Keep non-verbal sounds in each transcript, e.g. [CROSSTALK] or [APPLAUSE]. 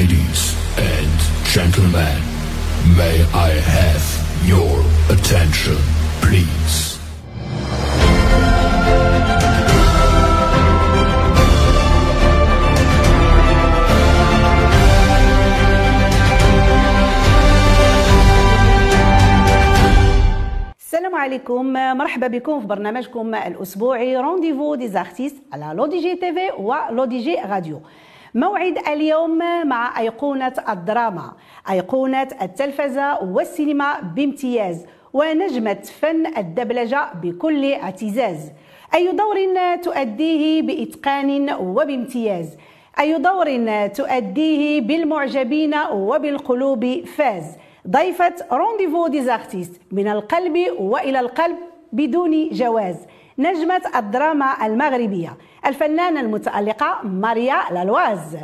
Ladies and gentlemen, may I have your attention, please? السلام عليكم مرحبا بكم في برنامجكم الأسبوعي rendez-vous des artistes على le DGTV و le DG radio موعد اليوم مع أيقونة الدراما. أيقونة التلفزة والسينما بامتياز ونجمة فن الدبلجة بكل اعتزاز. أي دور تؤديه بإتقان وبامتياز؟ أي دور تؤديه بالمعجبين وبالقلوب؟ فاز. ضيفة rendez-vous des artistes من القلب وإلى القلب بدون جواز. نجمة الدراما المغربية الفنانة المتألقة ماريا لالواز.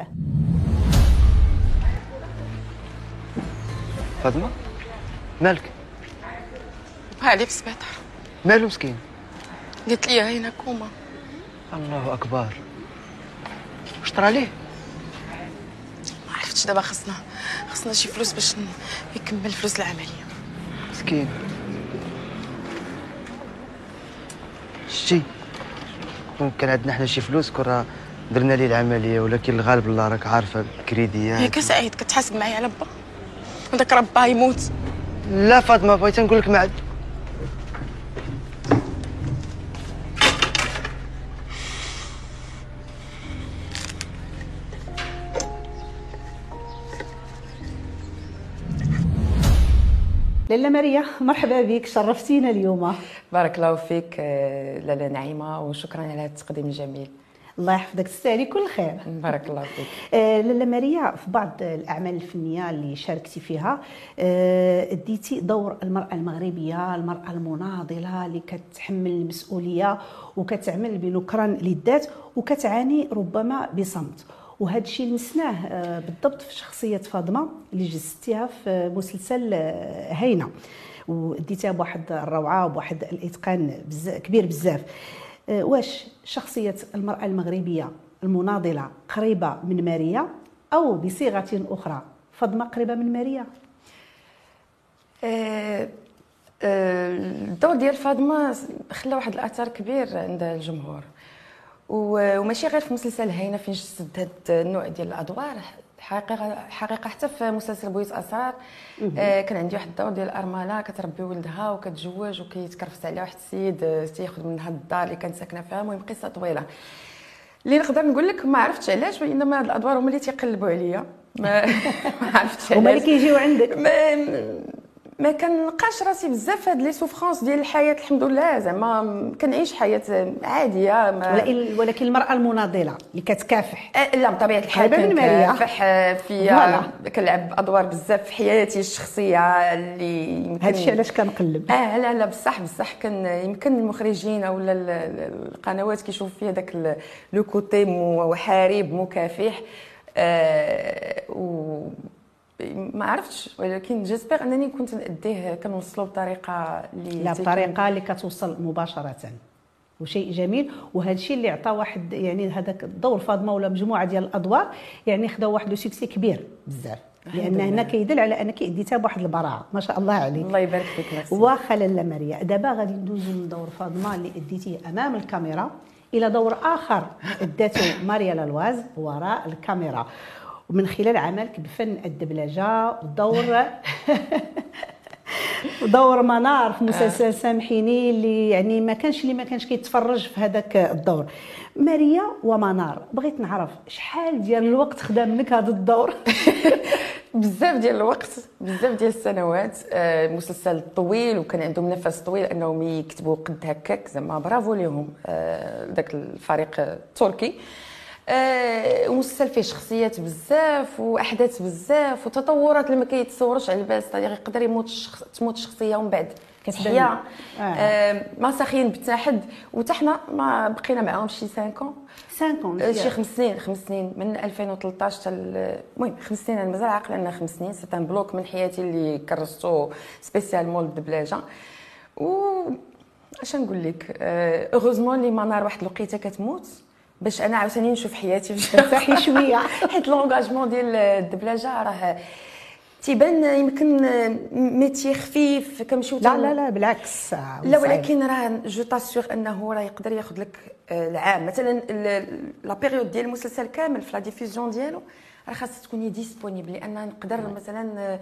فاطمة؟ مالك؟ علي في السبيطار مالو مسكين؟ قالت لي هنا كوما الله أكبر. واش طرا ليه ما عرفتش دابا خصنا خصنا شي فلوس باش يكمل فلوس العملية. مسكين. شتي كون كان عندنا حنا شي فلوس كون راه درنا ليه العملية ولكن الغالب الله راك عارفة الكريديات ياك سعيد كتحاسب معايا على با وداك راه با يموت. لا فاطمة بغيت نقول لك ما عاد. لاله ماريا مرحبا بك شرفتينا اليوم. بارك الله فيك لاله نعيمة وشكرا على هذا التقديم الجميل. الله يحفظك تستاهلي كل خير. بارك الله فيك. [LAUGHS] آه، لاله ماريا في بعض الأعمال الفنية اللي شاركتي فيها آه، أديتي دور المرأة المغربية المرأة المناضلة اللي كتحمل المسؤولية وكتعمل بنكران للذات وكتعاني ربما بصمت. وهذا الشيء لمسناه آه، بالضبط في شخصية فاطمة اللي جسدتيها في مسلسل آه، هينة. وديتها بواحد الروعة وبواحد الإتقان كبير بزاف. آه، واش شخصية المرأة المغربية المناضلة قريبة من ماريا أو بصيغة أخرى فاطمة قريبة من ماريا؟ آه، الدور ديال فاطمة خلى واحد الأثر كبير عند الجمهور. وماشي غير في مسلسل هينه فين جسد هاد النوع ديال الأدوار. حقيقه حقيقة حتى في مسلسل بويت أسرار آه، كان عندي واحد الدور ديال أرملة كتربي ولدها وكتزوج وكيتكرفس عليها واحد السيد آه، تياخذ منها الدار اللي كانت ساكنة فيها. المهم قصة طويلة. اللي نقدر نقول لك ما عرفتش علاش وإنما هاد الأدوار هما اللي تيقلبوا عليا. ما [LAUGHS] ما عرفتش هما اللي علاش. كيجيو عندك. ما ما كنلقاش راسي بزاف هاد les souffrances ديال الحياة الحمد لله. زعما كنعيش حياة عادية ما ولكن المرأة المناضلة اللي كتكافح. آه، لا بطبيعة الحال. كنكافح آه، فيا كنلعب أدوار بزاف في حياتي الشخصية اللي يمكن هذا الشيء علاش كنقلب. آه لا لا بصح بصح كان يمكن المخرجين ال- القنوات كيشوفوا فيها داك لو كوتي محارب مكافح. آه و ما عرفتش ولكن جيسبر أنني كنت نأديه كنوصلو بطريقة اللي لا بطريقة اللي كتوصل مباشرة وشيء جميل. وهذا الشيء اللي عطى واحد يعني هذاك الدور فاطمة ولا مجموعة ديال الأدوار يعني خدا واحد le succès كبير بزاف. لأن هنا كيدل على أنك اديتها بواحد البراعة ما شاء الله عليك. الله يبارك فيك واخا لاله ماريا دابا غادي ندوزو من دور فاطمة اللي أديتيه أمام الكاميرا إلى دور آخر أدته ماريا لالواز وراء الكاميرا. ومن خلال عملك بفن الدبلجة ودور [LAUGHS] دور منار في مسلسل سامحيني اللي يعني ما كانش اللي ما كانش كيتفرج في هذاك الدور. ماريا ومنار بغيت نعرف شحال ديال الوقت خدا منك هذا الدور؟ [LAUGHS] بزاف ديال الوقت بزاف ديال السنوات. آه، مسلسل طويل وكان عندهم نفس طويل أنهم يكتبوا قد هكاك زعما برافو ليهم. آه، ذاك الفريق التركي آه، مسلسل فيه شخصيات بزاف وأحداث بزاف وتطورات اللي ما كيتصورش على البال صديقي يقدر يموت الشخص تموت الشخصيه ومن بعد كتحيا. آه. آه، ما ساخين بتا حد وتا حنا ما بقينا معاهم شي 5 ans. 50 شي خمس سنين خمس سنين من 2013 حتى ال- المهم خمس سنين أنا مازال عاقل عندنا خمس سنين. c'est un bloc من حياتي اللي كرستو spécialement للدبلاجه و اش نقول لك؟ heureusement اللي منار واحد الوقيتة كتموت. باش أنا عاوتاني نشوف حياتي باش ترتاحي [LAUGHS] شوية. حيت l'engagement ديال الدبلجة راه تيبان يمكن ميتي خفيف كنمشيو لا لا لا بالعكس لا ولكن راه je t'assure أنه راه يقدر ياخذ لك آه، العام. مثلا la période ديال المسلسل كامل في la diffusion ديالو راه خاصها تكوني disponible لأن نقدر مثلا آه،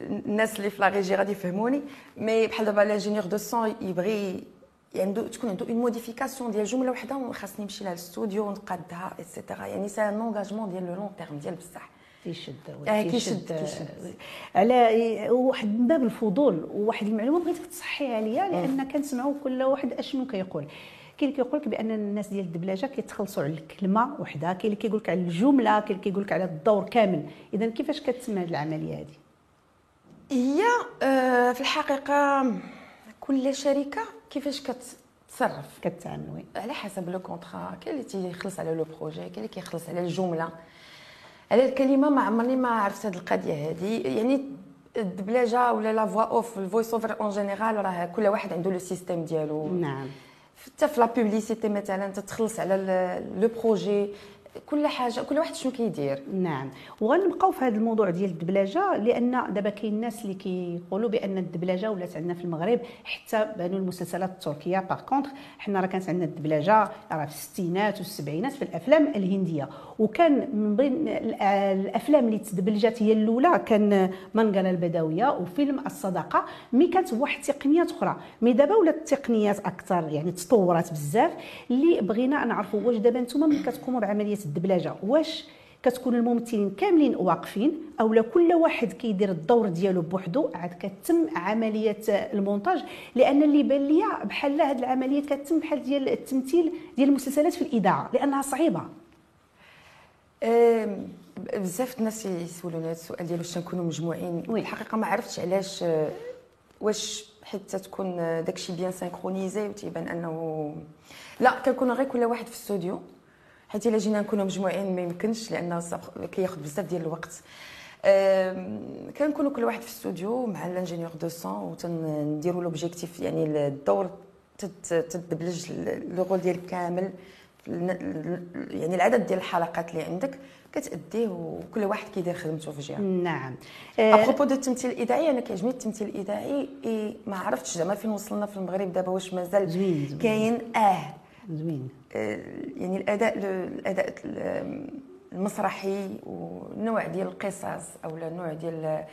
الناس اللي في la régie غادي يفهموني mais بحال دابا l'ingénieur de son يبغي عنده تكون عنده une modification ديال جملة وحدة وخاصني نمشي لها للاستوديو ونقادها et cetera يعني c'est un engagement ديال le long terme ديال بصح. كيشد آه، كيشد كيشد. على واحد من باب الفضول وواحد المعلومة بغيتك تصحي عليا لأن كنسمعوا كل واحد أشنو كيقول. كاين اللي كيقول لك بأن الناس ديال الدبلجة كيتخلصوا على الكلمة وحدة كاين اللي كيقول لك على الجملة كاين اللي كيقول لك على الدور كامل. اذا كيفاش كتسمى هذه العملية هذه هي آه، في الحقيقة كل شركة كيفاش كتصرف؟ كتعامل oui على حسب le contrat. كاين اللي تيخلص على le projet كاين اللي كيخلص على الجملة. على الكلمة ما عمرني ما عرفت هذه القضية هذه يعني الدبلجة ولا la voix off ال voice over en général راه كل واحد عنده le système ديالو. نعم. حتى في la publicité مثلا تتخلص على le projet كل حاجة كل واحد شنو كيدير. نعم. وغنبقاو في هذا الموضوع ديال الدبلجة لأن دابا كاين الناس اللي كيقولوا بأن الدبلجة ولات عندنا في المغرب حتى بانوا المسلسلات التركية. par contre حنا راه كانت عندنا الدبلجة راه في الستينات والسبعينات في الأفلام الهندية. وكان من بين الأفلام اللي تدبلجات هي الأولى كان منقله البدويه وفيلم الصداقة مي كانت واحد التقنيات أخرى. مي دابا ولات التقنيات أكثر يعني تطورات بزاف. اللي بغينا نعرفوا واش دابا نتوما ملي كتقوموا بعملية الدبلجة. واش كتكون الممثلين كاملين واقفين أو كل واحد كيدير الدور ديالو بوحدو؟ عاد كتم عملية المونتاج لأن اللي بان ليا بحال هذه العملية كتم بحال ديال التمثيل ديال المسلسلات في الإذاعة لأنها صعيبة. بزاف الناس يسولوني هذا السؤال ديال واش تنكونوا مجموعين؟ Oui. الحقيقة ما عرفتش علاش واش حتى تكون داكشي bien synchronisé وتيبان أنه لا كنكونوا غير كل واحد في الاستوديو حيت إلا جينا نكونوا مجموعين ما يمكنش لأن كياخذ بزاف ديال الوقت. كنكونوا كل واحد في الاستوديو مع ال ingénieur de son وتنديروا l'objectif يعني الدور تدبلج le rôle ديالك كامل يعني العدد ديال الحلقات اللي عندك كتأديه وكل واحد كيدير خدمته في جهة. نعم. أبروبو دو التمثيل الإذاعي أنا كيعجبني التمثيل الإذاعي إيه ما عرفتش زعما فين وصلنا في المغرب دابا واش مازال زوين، زوين. كاين. أه. زوين. يعني الأداء الأداء المسرحي والنوع ديال القصص أو النوع ديال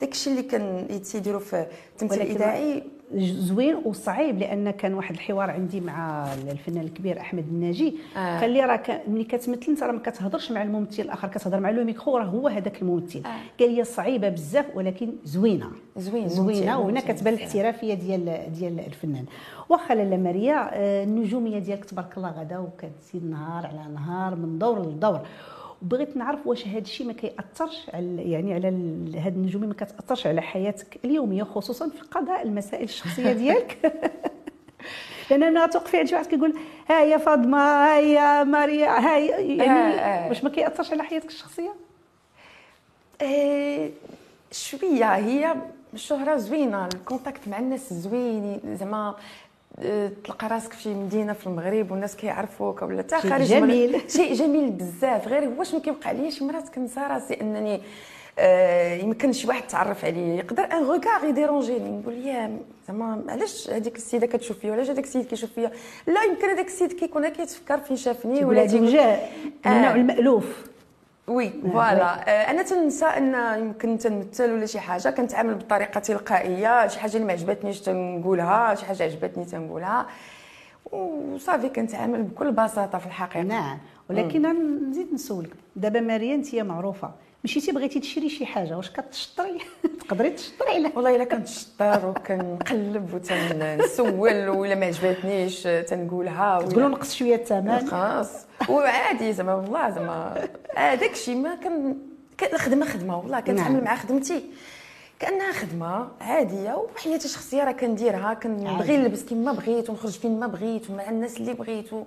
داكشي اللي كان يتيديروا في التمثيل الإذاعي. زوين وصعيب لأن كان واحد الحوار عندي مع الفنان الكبير أحمد الناجي آه. قال لي راه ك- ملي كتمثل أنت راه ما كتهضرش مع الممثل الآخر كتهضر مع لو ميكرو راه هو هذاك الممثل آه. قال لي صعيبة بزاف ولكن زوينة زوين زوينة وهنا كتبان. الاحترافية ديال ديال الفنان واخا لاله ماريا آه، النجومية ديالك تبارك الله غدا وكتزيد نهار على نهار من دور لدور وبغيت نعرف واش هذا الشيء ما كيأثرش على يعني على هاد النجوميه ما كتأثرش على حياتك اليومية خصوصا في قضاء المسائل الشخصية ديالك. [LAUGHS] لأن ملي غتوقفي عند شي واحد كيقول ها يا فاطمة ها يا ماريا ها يا- يعني آه، آه. واش ما كيأثرش على حياتك الشخصية؟ آه، شوية هي الشهره زوينة. ال contact مع الناس زوين زعما تلقى راسك في مدينة في المغرب والناس كيعرفوك ولا حتى خارج. جميل. شيء جميل بزاف غير هو شنو كيوقع لي شي مرات كنسى راسي أنني آه، يمكن شي واحد تعرف عليه يقدر un regard يdérangeني نقول يا زعما علاش هذيك السيدة كتشوف فيا ولا هذاك السيد كيشوف فيا لا يمكن هذاك السيد كيكون كيتفكر فين شافني ولا تيقول- آه. النوع المألوف oui voilà. آه، أنا تنسى أن يمكن تنمثل ولا شي حاجة. كنتعامل بطريقة تلقائية. شي حاجة اللي ما عجبتنيش تنقولها. شي حاجة عجبتني تنقولها. وصافي كنتعامل بكل بساطة في الحقيقة. نعم. ولكن نزيد نسولك. دابا ماريا أنت معروفة. مشيتي بغيتي تشري شي حاجة. واش كتشطري؟ [LAUGHS] تقدري تشطري على والله إلا كنتشطر وكنقلب وتنسول ولا ما عجبتنيش تنقولها. تقولوا نقص شوية الثمن. خلاص وعادي زعما والله زعما هذاك الشيء ما كان الخدمه خدمة والله كنتعامل نعم. مع خدمتي كأنها خدمة عادية وحياتي الشخصية راه كنديرها كنبغي نلبس كيما بغيت ونخرج فين ما بغيت ومع الناس اللي بغيت و...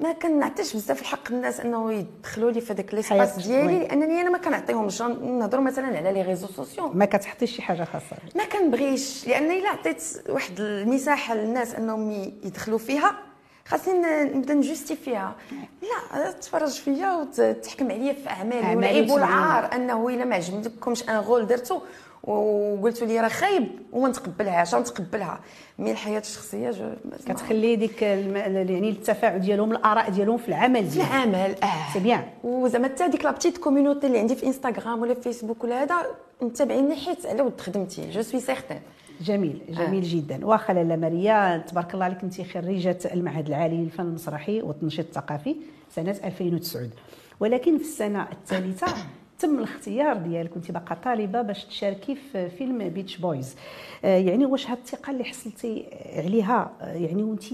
ما كنعطيش بزاف الحق الناس أنه يدخلوا لي في هذاك l'espace ديالي. لانني أنا ما كنعطيهمش نهضروا مثلا على les réseaux sociaux ما كتحطيش شي حاجة خاصة. ما كنبغيش لأن الا عطيت واحد المساحة للناس أنهم يدخلوا فيها خاصني نبدا نجوستيفيها. لا تفرج فيا وتحكم عليا في أعمالي أعمالي ولعيبوا وتبين. العار أنه إلا ما عجبكمش un rôle درتو وقلتوا لي راه خايب وما نتقبلهاش نتقبلها. mais الحياة الشخصية جو كتخلي ديك الم... يعني التفاعل ديالهم الآراء ديالهم في العمل في العمل آه. c'est bien وزعما حتى ديك la petite community اللي عندي في انستغرام ولا في فيسبوك ولا هذا متابعيني حيت على ود خدمتي je suis certaine جميل جميل آه. جدا. واخا لاله ماريا تبارك الله عليك انت خريجة المعهد العالي للفن المسرحي والتنشيط الثقافي سنة 2009 ولكن في السنة الثالثة [COUGHS] تم الاختيار ديالك كنت باقا طالبة باش تشاركي في فيلم Beach Boys آه يعني واش هاد الثقة اللي حصلتي عليها آه يعني وانت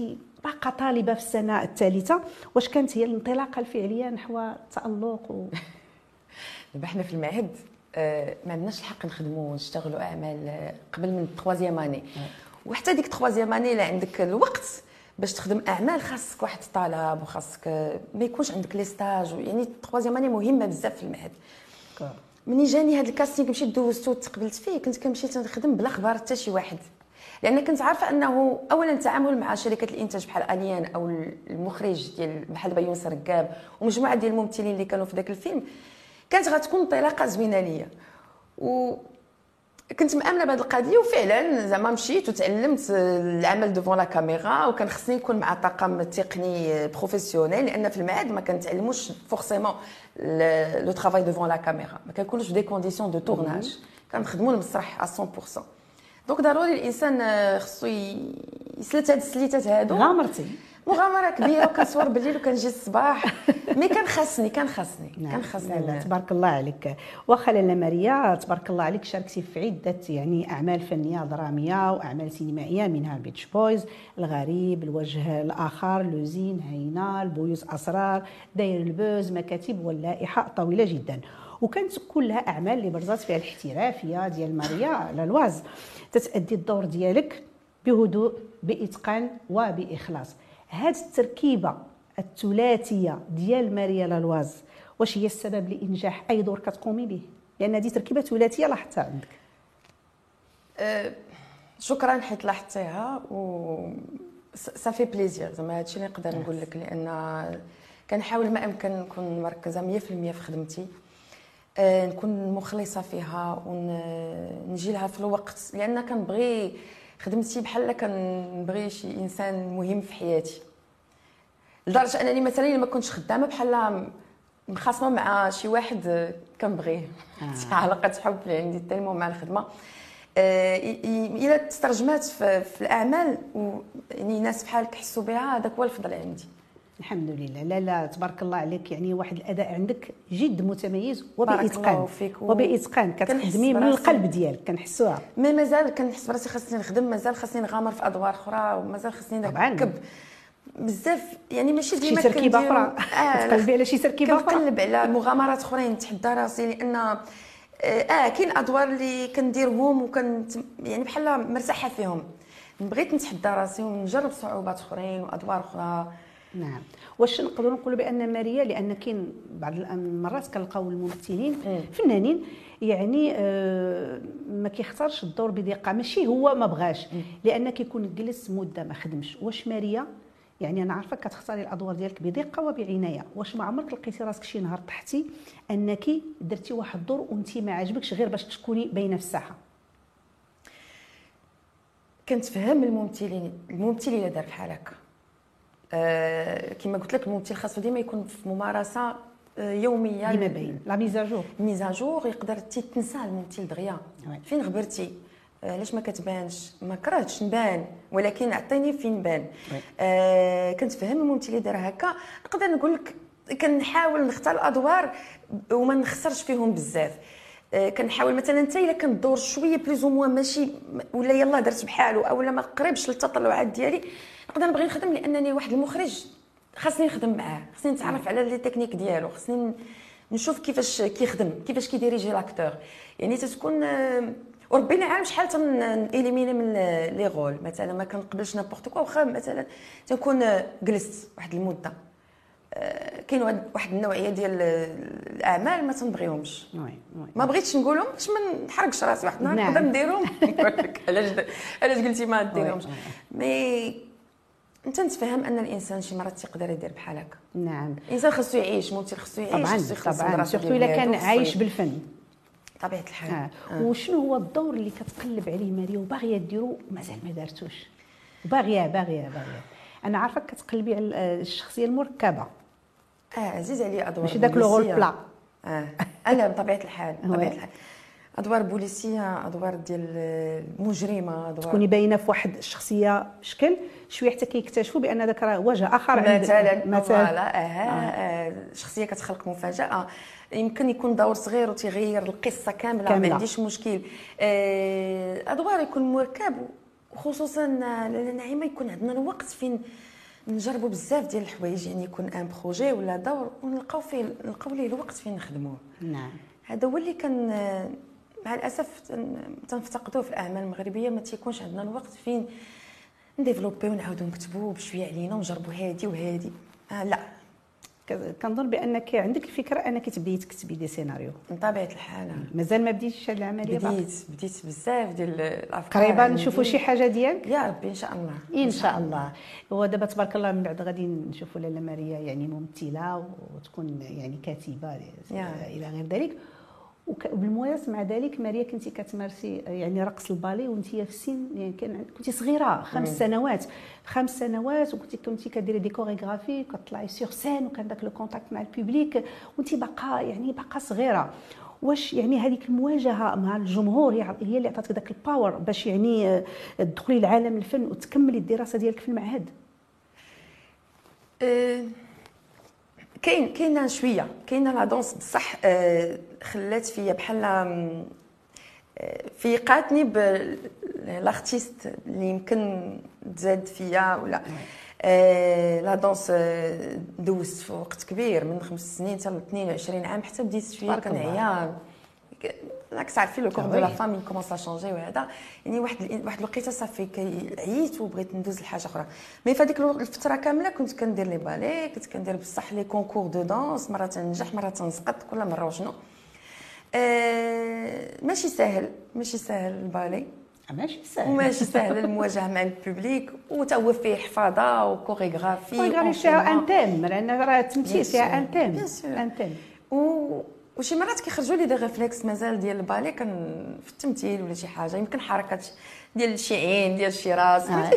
باقا طالبة في السنة الثالثة واش كانت هي الانطلاقة الفعلية نحو التألق و... [LAUGHS] دابا حنا في المعهد. ما عندناش الحق نخدموا ونشتغلوا أعمال آه، قبل من التخوازيام أني. وحتى ديك التخوازيام أني الا عندك الوقت باش تخدم أعمال خاصك واحد الطلب وخاصك آه، ما يكونش عندك لي ستاج. يعني التخوازيام أني مهمة بزاف في المعهد مني جاني هذا ال casting مشيت دوزته وتقبلت فيه كنت كنمشي تنخدم بلا خبار حتى شي واحد. لأن كنت عارفة أنه اولا التعامل مع شركات الإنتاج بحال اليان أو المخرج ديال بحال يونس ركاب ومجموعة ديال الممثلين اللي كانوا في ذاك الفيلم كانت غتكون انطلاقه زوينة ليا. و كنت مأمنة بهذه القضية وفعلا زعما مشيت وتعلمت العمل devant la caméra وكان خصني نكون مع طاقم تقني professionnel لأن في المعهد ما كنتعلموش forcément le travail devant la caméra ما كنكونوش في des conditions de tournage كنخدموا المسرح 100% donc ضروري الإنسان خصو يسلت هاد السليتات هادو. غامرتي. مغامرة كبيرة وكنصور بالليل وكنجي الصباح. mais كان خاصني كان خاصني كان لا لا خاصني تبارك الله عليك. واخا لاله ماريا تبارك الله عليك شاركتي في عدة يعني أعمال فنية درامية وأعمال سينمائية منها Beach Boys الغريب الوجه الآخر لوزين هينا البويوز اسرار داير البوز مكاتب واللائحة طويلة جدا. وكانت كلها أعمال اللي برزات فيها الاحترافية ديال ماريا لالواز تتأدي الدور ديالك بهدوء بإتقان وبإخلاص. هذه التركيبة الثلاثية ديال ماريا لالواز واش هي السبب لإنجاح أي دور كتقومي به؟ لأن هذه تركيبة ثلاثية لاحظتها عندك. أه، شكرا حيت لاحظتيها و صافي بليزير زعما هادشي اللي نقدر نقول لك لأن كنحاول ما أمكن نكون مركزة 100% في خدمتي. أه، نكون مخلصة فيها ونجي لها في الوقت لأن كنبغي خدمتي بحال كنبغي شي إنسان مهم في حياتي. لدرجة أنني مثلا إلا ما كنتش خدامة بحال مخاصمة مع شي واحد آه، كنبغيه [LAUGHS] شي علاقة حب اللي عندي تالمون مع الخدمة. آه، إلا تسترجمات في, في الأعمال و يعني ناس بحالك حسوا بها هذاك هو الفضل عندي. الحمد لله. لا لا تبارك الله عليك. يعني واحد الأداء عندك جد متميز وبإتقان. وبإتقان. كتخدمي من. القلب ديالك كنحسوها. مي مازال كنحس براسي خاصني نخدم مازال خاصني نغامر في أدوار أخرى ومازال خاصني. نركب بزاف. يعني ماشي شي ديما تركيبة كندير- أخرى. آه [LAUGHS] تقلبي على شي تركيبة أخرى. كنقلب على مغامرات أخرين نتحدى راسي لأن آه آه، كاين أدوار اللي كنديرهم وكنت يعني بحال مرتاحة فيهم. بغيت نتحدى راسي ونجرب صعوبات أخرين وأدوار أخرى. نعم. واش نقدروا نقولوا بأن ماريا لأن كاين بعض المرات كنلقاو الممثلين فنانين يعني آه، ما كيختارش الدور بدقه ماشي هو ما بغاش. لأن كيكون جلس مدة ما خدمش. واش ماريا؟ يعني أنا عارفة كتختاري الأدوار ديالك بدقه وبعناية. واش ما عمرك لقيتي راسك شي نهار طحتي أنك درتي واحد الدور وأنت ما عاجبكش غير باش تكوني باينه في الساحة؟ كنتفهم الممثلين الممثل الا دار بحال هكا. كما قلت لك الممثل خاصو ديما يكون في ممارسة آه، يومية. ديما باين. لا ميزاجور ميزاجور يقدر تنسى الممثل دغيا. فين غبرتي؟ آه، علاش ما كتبانش؟ ما كرهتش نبان ولكن عطيني فين نبان. آه كنت فهم الممثل اللي دار هكا. نقدر نقول لك كنحاول نختار الأدوار وما نخسرش فيهم بزاف. آه، كنحاول مثلا انت إلا كان الدور شوية plus ou moins ماشي ولا يلا درت بحالو أو لا ما قريبش للتطلعات ديالي نقدر نبغي نخدم لأنني واحد المخرج. خاصني نخدم معاه خاصني نتعرف على les techniques ديالو خاصني نشوف كيفاش كيخدم كيفاش كيديريجي l'acteur يعني تتكون آه، وربنا عالم شحال تنإليمينا من les rôles مثلا ما كنقبلش n'importe quoi واخا مثلا تنكون آه، جلست واحد المدة. آه، كاين واحد- النوعية ديال الأعمال ما تنبغيهمش. ما بغيتش نقولهم باش ما نحرقش راسي واحد النهار. نعم. نقدر نديرهم. [LAUGHS] علاش علاش قلتي ما ديرهمش mais انت نتفهم أن الإنسان شي مرات تيقدر يدير بحال هكا. نعم. الإنسان خصو يعيش ممثل خصو يعيش طبعا طبعا. surtout إلا كان عايش بالفن. طبيعة الحال. آه. آه. وشنو هو الدور اللي كتقلب عليه ماريا؟ وباغية ديرو ومازال ما دارتوش. وباغية باغية باغية. أنا عارفك كتقلبي على الشخصية المركبة. آه عزيز عليا أدوار ماشي داك le rôle. plat آه أنا بطبيعة الحال. [LAUGHS] بطبيعة الحال أدوار بوليسية أدوار ديال المجرمة أدوار تكوني باينة في واحد الشخصية شكل شوية حتى كيكتشفوا بأن داك راه وجه آخر مثلا مثلا voilà آه آه، شخصية كتخلق مفاجأة يمكن يكون دور صغير وتيغير القصة كاملة, كاملة. ما عنديش مشكل آه، أدوار يكون مركب وخصوصا لاله نعيمة يكون عندنا الوقت فين نجربوا بزاف ديال الحوايج يعني يكون un projet ولا دور ونلقاو فيه نلقاو ليه الوقت فين نخدموه. نعم. هذا هو اللي كان مع الأسف تن- تنفتقدوه في الأعمال المغربية ما تيكونش عندنا الوقت فين نديفلوبي ونعاودو نكتبوا بشوية علينا ونجربوا هادي وهادي. آه لا. كنظن بأنك عندك الفكرة أنك تبدي تكتبي des scénarios. من طبيعه الحال. مازال ما بديتيش هذه العملية باقي؟ بديت بديت بزاف ديال الأفكار. قريبا. نشوفوا شي حاجة ديالك؟ يا ربي إن شاء الله. إن شاء الله. ودابا تبارك الله من بعد غادي نشوفوا لاله ماريا يعني ممثلة وتكون يعني كاتبة. إلى غير ذلك. وك- وبالموازة مع ذلك. ماريا كنتي كتمارسي يعني رقص ال ballet وانت في السن يعني كان كنتي صغيرة خمس سنوات. خمس سنوات وكنتي كنتي كديري des chorégraphies كتطلعي sur scène وكان داك le contact مع ال public. وانت باقا يعني باقا صغيرة. واش يعني هذيك المواجهة مع الجمهور هي هي اللي عطاتك ذاك ال power باش يعني آه، تدخلي لعالم الفن وتكملي الدراسة ديالك في المعهد؟ آه، كاين كاينة شوية كاينة la danse بصح آه، خلات فيا بحال آه، فيقاتني ب l'artiste اللي يمكن تزاد فيا ولا آه، la danse دوزت في وقت كبير من خمس سنين حتى ل 22 عام حتى بديت شوية. كنعيا راك تعرفي le corps de la. femme commence à changer وهذا يعني واحد واحد الوقيته صافي عييت وبغيت ندوز لحاجه أخرى mais في هذيك الفترة كامله كنت كندير les ballets كنت كندير بصح les concours de danse مره تنجح مره تنسقط كل مره وشنو آه ماشي ساهل ماشي ساهل البالي ماشي سهل وماشي سهل المواجهه مع ال public وتا هو فيه حفاظه و chorégraphie chorégraphie فيها un. thème لأن راه التمثيل فيها. un thème. un thème وشي مرات كيخرجوا لي des réflexes مازال ديال ال ballet كان في التمثيل ولا شي حاجة يمكن حركات ديال شي عين ديال شي راس آه.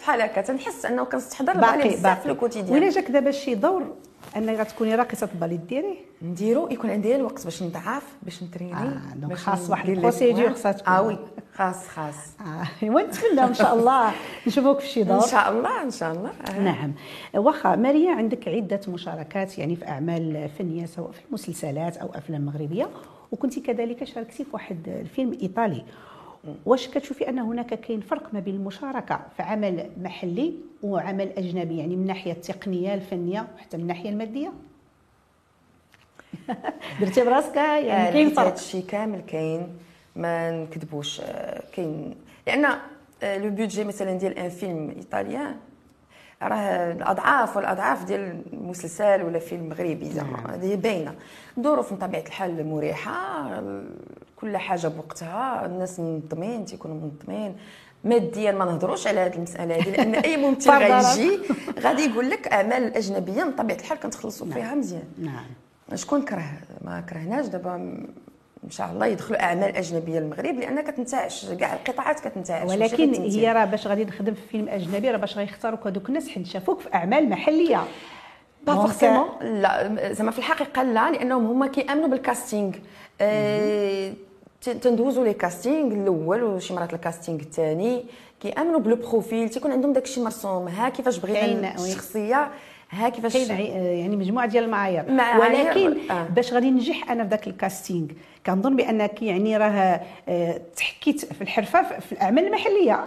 بحال هكا تنحس أنه كنستحضر ال ballet بزاف في ال quotidien ولا جاك دابا شي دور أنك غتكوني راقصه ballet ديري نديرو يكون عندي الوقت باش نضعف باش نتريني آه، donc خاص واحد ال procédure. خاصها تكون. آه oui. خاص خاص. [LAUGHS] ايوا نتمنى إن شاء الله. [LAUGHS] نشوفوك في شي إن دور شاء الله إن شاء الله. آه. نعم. واخا ماريا عندك عدة مشاركات يعني في أعمال فنية سواء في المسلسلات أو أفلام مغربية؟ وكنت كذلك شاركتي في واحد الفيلم إيطالي. واش كتشوفي أن هناك كاين فرق ما بين المشاركة في عمل محلي وعمل أجنبي؟ يعني من الناحيه التقنيه الفنية وحتى من الناحيه المادية؟ [LAUGHS] درتي براسك؟ يعني كاين فرق. هادشي كامل كاين ما نكذبوش. آه، كاين. لأن آه، لو بودجي مثلا ديال أن فيلم إيطاليان راه الأضعاف والأضعاف ديال المسلسل ولا فيلم مغربي زعما هذه باينة. الظروف من طبيعة الحال مريحة كل حاجة بوقتها. الناس منظمين تيكونوا منظمين ماديا ما نهضروش على هذه المسألة هذه لأن أي ممثل غيجي غادي يقول لك أعمال الاجنبيه من طبيعه الحال كنتخلصوا فيها مزيان. نعم. شكون كره؟ ما كرهناش. دابا إن شاء الله يدخلوا أعمال أجنبية للمغرب لأن كتنتعش. كاع القطاعات كتنتعش ولكن. هي راه باش غادي نخدم في فيلم أجنبي راه باش غيختاروك هذوك الناس حيت شافوك في أعمال محلية. pas forcément لا زعما في الحقيقة لا لأنهم هما كيأمنوا بال casting. آه، ت- تندوزوا les castings الأول وشي مرات ال casting الثاني. كيامنوا بلي profil تيكون عندهم داكشي مرسوم. ها كيفاش بغينا. الشخصية ها كيفاش كاين عي- يعني مجموعة ديال المعايير. معايير، ولكن آه. باش غادي ننجح أنا في ذاك ال casting كنظن بأنك يعني راه آه، تحكيت في الحرفة في- في الأعمال المحلية.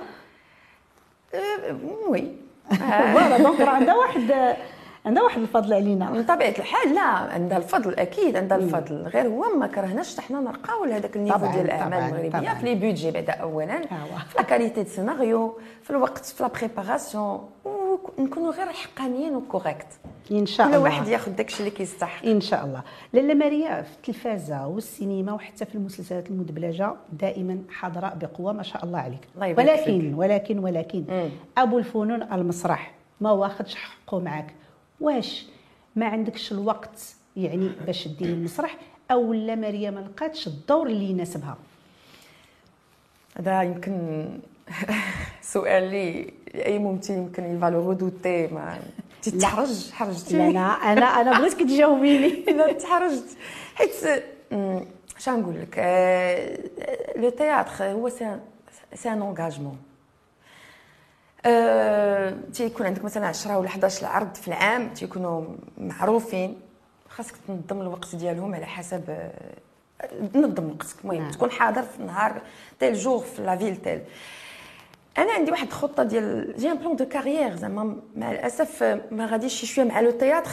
آه، oui. [LAUGHS] voilà donc راه عندها واحد عندها واحد الفضل علينا. من طبيعة الحال لا عندها الفضل أكيد عندها الفضل. غير هو ما كرهناش حتى حنا نرقاو لهذاك ال niveau ديال الأعمال المغربية. في les budgets بعدا اولا. في la qualité du scénario في الوقت في la préparation ونكونوا غير حقانيين و correct إن شاء كل الله. واحد ياخذ داكشي اللي كيستحق. إن شاء الله. لاله ماريا في التلفازة والسينما وحتى في المسلسلات المدبلجة دائما حاضرة بقوة ما شاء الله عليك. الله ولكن ولكن ولكن مم. أبو الفنون المسرح ما واخدش حقه معاك. واش ما عندكش الوقت يعني باش ديري المسرح أو لا ماريا ما لقاتش الدور اللي يناسبها؟ هذا يمكن سؤال لي أي ممثل يمكن يفالو غدوتي ما تتحرج حرجتي؟ لا أنا أنا أنا بغيتك تجاوبيني. [LAUGHS] لا تحرجت. حيت شنو نقول لك آه، le théâtre هو c'est c'est un engagement آه، تيكون عندك مثلا 10 ولا 11 عرض في العام تيكونوا معروفين. خاصك تنظم الوقت ديالهم على حسب آه، تنظم وقتك. المهم نعم. تكون حاضر في النهار tel jour في la ville telle أنا عندي واحد الخطه ديال j'ai un plan de carrière زعما. مع الأسف آه، ما غاديش شي شوية مع le théâtre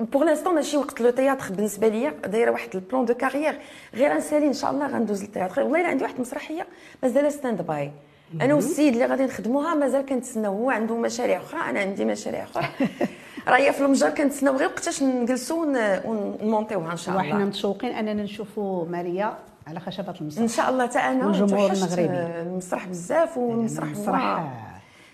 pour l'instant ماشي وقت le théâtre بالنسبة ليا. دايرة واحد ال plan de carrière غير نسالي إن شاء الله غندوز لل théâtre والله إلا عندي واحد المسرحيه مازال stand-by أنا والسيد اللي غادي نخدموها مازال كنتسناو هو عنده مشاريع أخرى أنا عندي مشاريع أخرى. [LAUGHS] راهي في المجر كنتسناو غير وقتاش نجلسوا ون- ونمونطيوها إن شاء وحنا الله. متشوقين أننا نشوفوا ماريا على خشبة المسرح. إن شاء الله حتى أنا والجمهور المغربي. المسرح بزاف والمسرح المسرح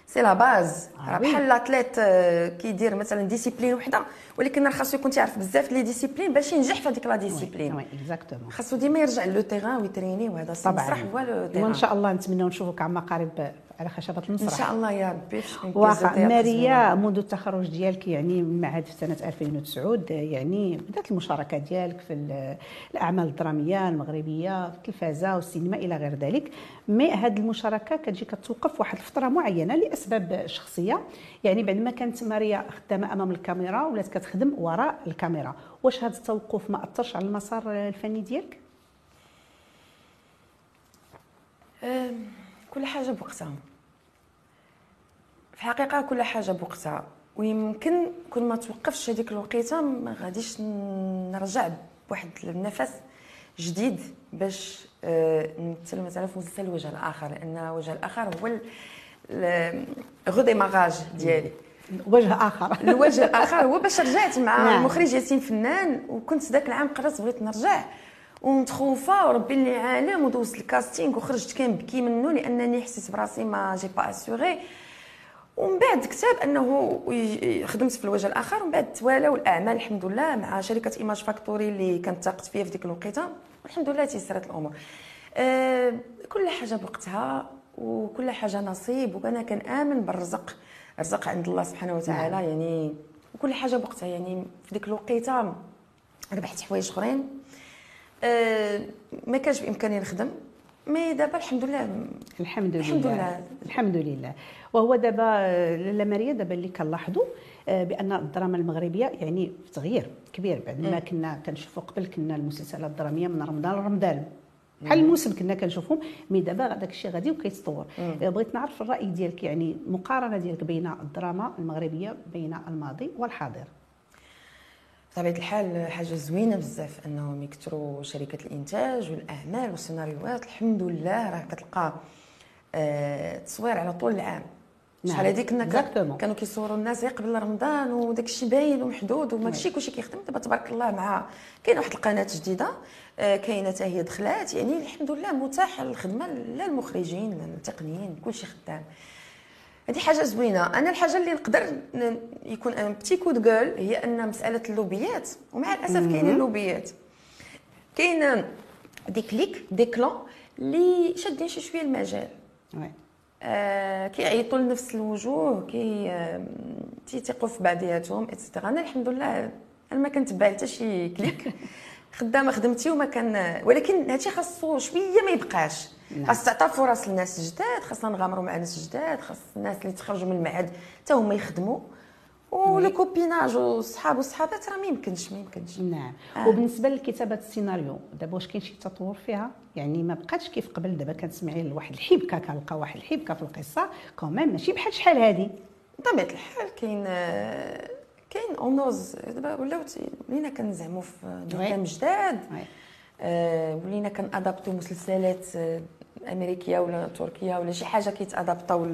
c'est la base. آه راه. بحال ال athlète آه، كيدير مثلا discipline وحده ولكن راه خاصو يكون تيعرف بزاف les disciplines باش ينجح في هذيك la discipline oui exactement خاصو ديما يرجع le terrain ويتريني وهذا طبعا. هو le وإن terrain شاء الله نتمنى نشوفك عما قريب. على خشبة إن المسرح. شاء الله يا ربي كيزو ماريا منذ التخرج ديالك يعني من المعهد في سنة 2009 يعني بدات المشاركة ديالك في ال- الأعمال الدرامية المغربية في التلفازه والسينما إلى غير ذلك. مي هذه المشاركة كتجي كتوقف واحد الفترة معينة لأسباب شخصية. يعني بعد ما كانت ماريا خدامة أمام الكاميرا ولات كتخدم وراء الكاميرا. واش هذا التوقف ما أثرش على المسار الفني ديالك؟ أم، كل حاجة بوقتها. في الحقيقة كل حاجة بوقتها. ويمكن كل ما توقفش هذيك الوقيتة ما غاديش نرجع بواحد النفس جديد باش آه، نمثل مثلا في مسلسل الوجه الآخر لأن الوجه الآخر هو ال redémarrage ديالي. وجه آخر. [LAUGHS] الوجه الآخر هو باش رجعت مع نعم. المخرج ياسين فنان وكنت ذاك العام قررت بغيت نرجع. ومتخوفه وربي اللي عالم ودوزت ال casting وخرجت كنبكي منه لأنني حسيت براسي ما j'ai pas assuré ومن بعد كتاب أنه خدمت في الوجه الآخر ومن بعد توالاو الاعمال الحمد لله مع شركة Image Factory اللي كانت تاقت فيها في ديك الوقيتة. والحمد لله تيسرت الأمور. آه كل حاجة بوقتها وكل حاجة نصيب وأنا كنامن بالرزق. الرزق عند الله سبحانه وتعالى يعني وكل حاجة بوقتها يعني في ديك الوقيتة ربحت حوايج أخرين. ما كانش بإمكاني نخدم mais دابا الحمد لله الحمد لله. الحمد لله. الحمد لله. وهو دابا آه، لاله ماريا دابا اللي كنلاحظوا آه، بأن الدراما المغربية يعني في تغيير كبير بعد ما كنا كنشوفوا قبل كنا المسلسلات الدرامية من رمضان لرمضان. بحال الموسم كنا كنشوفهم مي دابا داك الشيء غادي وكيتطور. آه، بغيت نعرف الرأي ديالك يعني المقارنه ديالك بين الدراما المغربية بين الماضي والحاضر. بطبيعة الحال حاجة زوينة بزاف أنهم يكثروا شركات الإنتاج والأعمال والسيناريوهات. الحمد لله راه كتلقى آه، تصوير على طول العام. نعم. شحال هذيك كنا. كانوا كيصوروا الناس غير قبل رمضان وداك الشيء باين ومحدود وما داكشي كلشي كيخدم. دابا تبارك الله مع كاينة واحد القناة جديدة آه، كاينة حتى هي دخلات. يعني الحمد لله متاح الخدمه لا التقنيين كلشي خدام. هذه حاجة زوينة. أنا الحاجة اللي نقدر يكون ان بتي كود جول هي أن مسألة اللوبيات. ومع الأسف كاينين اللوبيات. كاين des cliques des clans اللي شادين شي شوية المجال. oui. آه كيعيطوا لنفس الوجوه كي تيثقوا في بعضياتهم et cetera أنا الحمد لله أنا ما كنتبع حتى شي clique. [LAUGHS] خدامة خدمتي وما كان ولكن هادشي خاصو شوية ما يبقاش. خاص تعطى فرص للناس جداد خاصنا نغامروا مع ناس جداد خاص الناس اللي تخرجوا من المعهد حتى هما يخدموا. ولو copinage والصحاب والصحابات راه ما يمكنش ما يمكنش. نعم. آه. وبالنسبة لكتابة السيناريو دابا واش كاين شي تطور فيها؟ يعني ما بقاتش كيف قبل دابا كنسمعي لواحد الحبكة كنلقى واحد الحبكة في القصة كوميم ماشي بحال شحال هادي. بطبيعة الحال كاين كاين اونوز دابا ولاو ولينا كنزعموا في دوكان جداد. وي. آه، ولينا كنأدابتو مسلسلات آه، أمريكية ولا تركية ولا شي حاجة كيتأدابطاو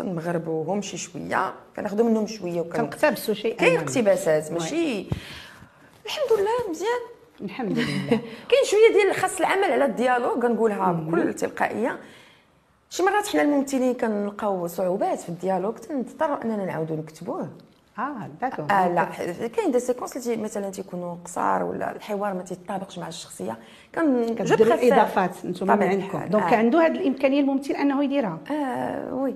المغرب وهم شي شوية. كناخذوا منهم شوية وكن كنقتبسوا شيء كاين اقتباسات ماشي؟ الحمد لله مزيان. الحمد لله. [LAUGHS] كاين شوية ديال خاص العمل على ال dialogue كنقولها بكل تلقائية. شي مرات حنا الممثلين كنلقاو صعوبات في ال dialogue تنضطروا أننا نعاودوا نكتبوه. آه d'accord آه لا كاين des séquences اللي مثلا تيكونوا قصار ولا الحوار ما تيطابقش مع الشخصية. كان كديروا الإضافات أنتم من عندكم. donc آه. عنده هذه الإمكانية الممثل أنه يديرها. آه oui.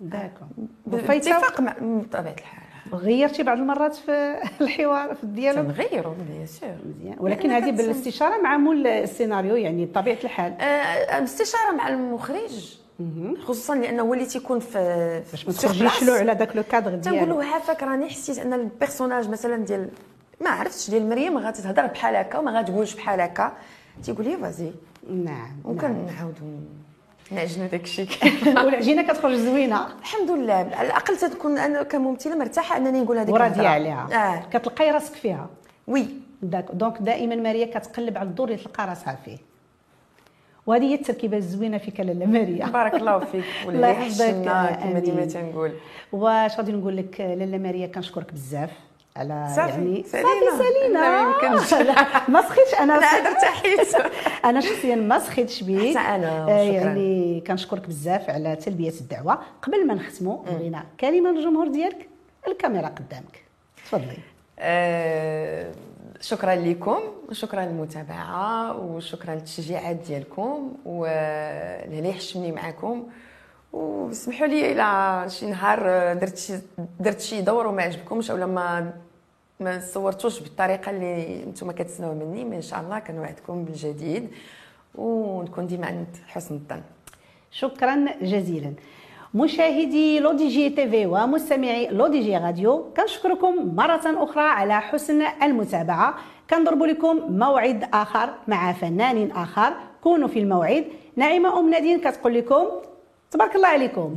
d'accord باتفاق مع بطبيعة الحال. غيرتي بعض المرات في [LAUGHS] الحوار في ال dialogue؟ تنغيروا bien sûr مزيان. ولكن هذه بالاستشارة مع مول السيناريو يعني بطبيعة الحال. آه، الاستشاره مع المخرج. خصوصا لأنه هو اللي تيكون في باش ما تخرجيش. له على داك le cadre تنقول ديالو له عافاك راني حسيت أن ال personnage مثلا ديال ما عرفتش ديال مريم غتهضر بحال هكا وما غتقولش بحال هكا. تيقول لي vas-y نعم وكنعاودوا نعجنوا داك الشيء. [LAUGHS] والعجينه كتخرج زوينة. الحمد لله. على الأقل تكون أنا كممثلة مرتاحة أنني نقول هذيك وراضيه. عليها آه. كتلقاي راسك فيها. oui. داك donc دائما ماريا كتقلب على الدور اللي تلقى راسها فيه. وهذه هي التركيبة الزوينة فيك لاله ماريا. [LAUGHS] بارك الله فيك [LAUGHS] واللي يحفظك. كما ديما. تنقول. واش غادي نقول لك لاله ماريا كنشكرك بزاف على صافي، يعني سالينا. صافي سالينا. لا، ما يمكنش. [LAUGHS] ما سخيتش أنا. أنا عاد ارتحيت. أنا شخصيا ما سخيتش بيك. حتى أنا، آه، شكراً. يعني كنشكرك بزاف على تلبية الدعوة. قبل ما نختموا بغينا كلمة للجمهور ديالك. الكاميرا قدامك. تفضلي. آه، شكرا لكم وشكرا للمتابعة وشكرا للتشجيعات ديالكم واللي حشمني معكم. وسمحوا لي إلى شي نهار درت شي درت شي دور وما عجبكمش أولا ما ما صورتوش بالطريقة اللي نتوما كتسناو مني ما إن شاء الله كنوعدكم بالجديد ونكون ديما عند حسن الظن. شكرا جزيلا. مشاهدي لو دي جي تي في ومستمعي لو دي جي راديو كنشكركم مرة أخرى على حسن المتابعة. كنضرب لكم موعد آخر مع فنان آخر. كونوا في الموعد. نعيمة أم نادين كتقول لكم تبارك الله عليكم.